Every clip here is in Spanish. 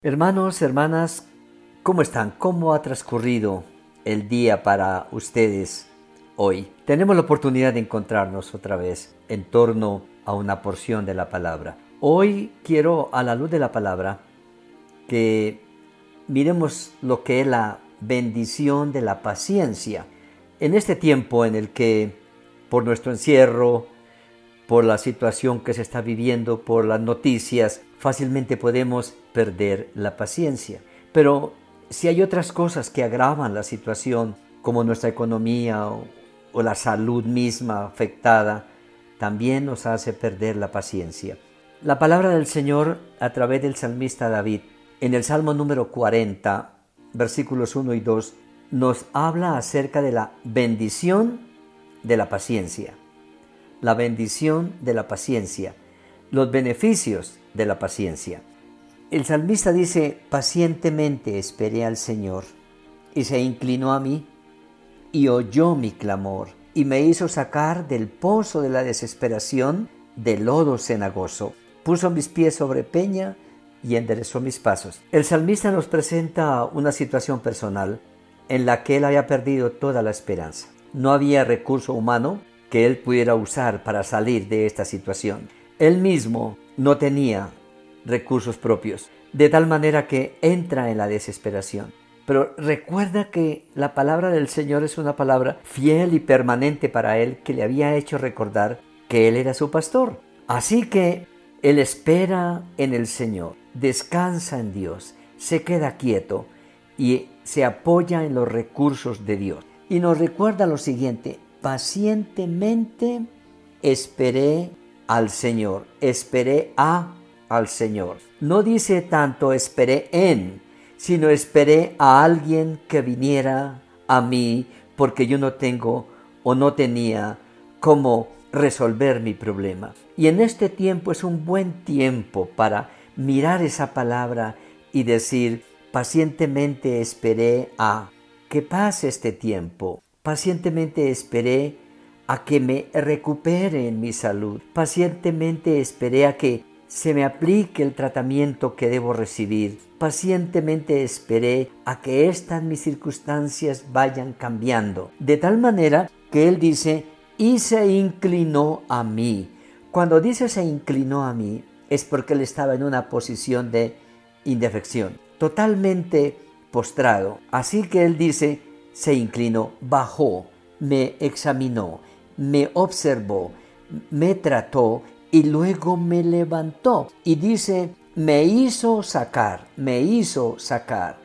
Hermanos, hermanas, ¿cómo están? ¿Cómo ha transcurrido el día para ustedes hoy? Tenemos la oportunidad de encontrarnos otra vez en torno a una porción de la palabra. Hoy quiero, a la luz de la palabra, que miremos lo que es la bendición de la paciencia. En este tiempo en el que, por nuestro encierro, por la situación que se está viviendo, por las noticias, fácilmente podemos perder la paciencia. Pero si hay otras cosas que agravan la situación, como nuestra economía o, la salud misma afectada, también nos hace perder la paciencia. La palabra del Señor a través del salmista David, en el Salmo número 40, versículos 1 y 2, nos habla acerca de la bendición de la paciencia. La bendición de la paciencia los beneficios de la paciencia. El salmista dice, pacientemente esperé al Señor, y se inclinó a mí, y oyó mi clamor, y me hizo sacar del pozo de la desesperación, del lodo cenagoso. Puso mis pies sobre peña y enderezó mis pasos. El salmista nos presenta una situación personal en la que él había perdido toda la esperanza. No había recurso humano que él pudiera usar para salir de esta situación. Él mismo no tenía recursos propios, de tal manera que entra en la desesperación. Pero recuerda que la palabra del Señor es una palabra fiel y permanente para él que le había hecho recordar que él era su pastor. Así que él espera en el Señor, descansa en Dios, se queda quieto y se apoya en los recursos de Dios. Y nos recuerda lo siguiente, pacientemente esperé al Señor, esperé a al Señor. No dice tanto esperé en, sino esperé a alguien que viniera a mí porque yo no tengo o no tenía cómo resolver mi problema. Y en este tiempo es un buen tiempo para mirar esa palabra y decir, pacientemente esperé a que pase este tiempo. Pacientemente esperé a que me recupere en mi salud. Pacientemente esperé a que se me aplique el tratamiento que debo recibir. Pacientemente esperé a que estas mis circunstancias vayan cambiando. De tal manera que Él dice, y se inclinó a mí. Cuando dice se inclinó a mí, es porque Él estaba en una posición de indefección, totalmente postrado. Así que Él dice, se inclinó, bajó, me examinó, me observó, me trató y luego me levantó. Y dice, me hizo sacar, me hizo sacar.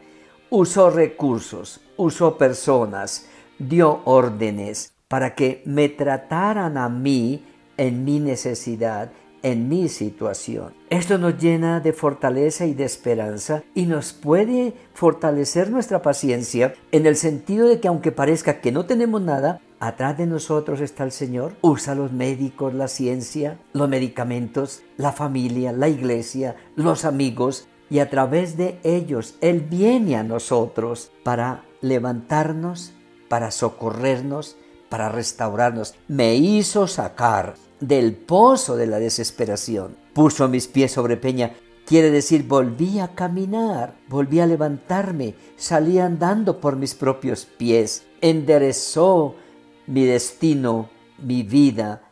Usó recursos, usó personas, dio órdenes para que me trataran a mí en mi necesidad en mi situación. Esto nos llena de fortaleza y de esperanza y nos puede fortalecer nuestra paciencia en el sentido de que aunque parezca que no tenemos nada, atrás de nosotros está el Señor. Usa los médicos, la ciencia, los medicamentos, la familia, la iglesia, los amigos y a través de ellos Él viene a nosotros para levantarnos, para socorrernos, para restaurarnos. Me hizo sacar del pozo de la desesperación. Puso mis pies sobre peña. Quiere decir, volví a caminar, volví a levantarme, salí andando por mis propios pies, enderezó mi destino, mi vida,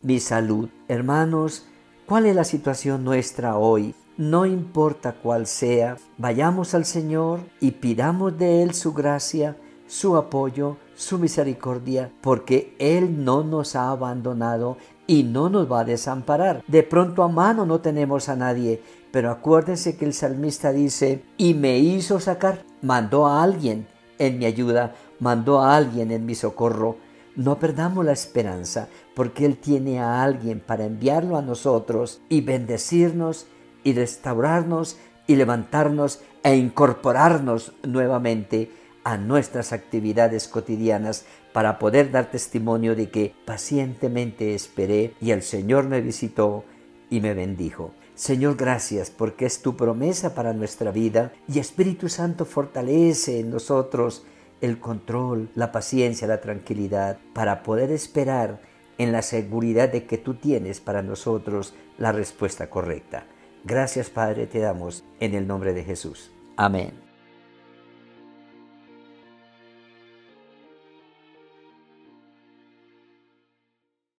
mi salud. Hermanos, ¿cuál es la situación nuestra hoy? No importa cuál sea, vayamos al Señor y pidamos de Él su gracia, su apoyo, su misericordia, porque Él no nos ha abandonado y no nos va a desamparar. De pronto a mano no tenemos a nadie, pero acuérdense que el salmista dice, y me hizo sacar, mandó a alguien en mi ayuda, mandó a alguien en mi socorro. No perdamos la esperanza, porque Él tiene a alguien para enviarlo a nosotros y bendecirnos y restaurarnos y levantarnos e incorporarnos nuevamente a nuestras actividades cotidianas para poder dar testimonio de que pacientemente esperé y el Señor me visitó y me bendijo. Señor, gracias porque es tu promesa para nuestra vida y Espíritu Santo fortalece en nosotros el control, la paciencia, la tranquilidad para poder esperar en la seguridad de que tú tienes para nosotros la respuesta correcta. Gracias Padre te damos en el nombre de Jesús. Amén.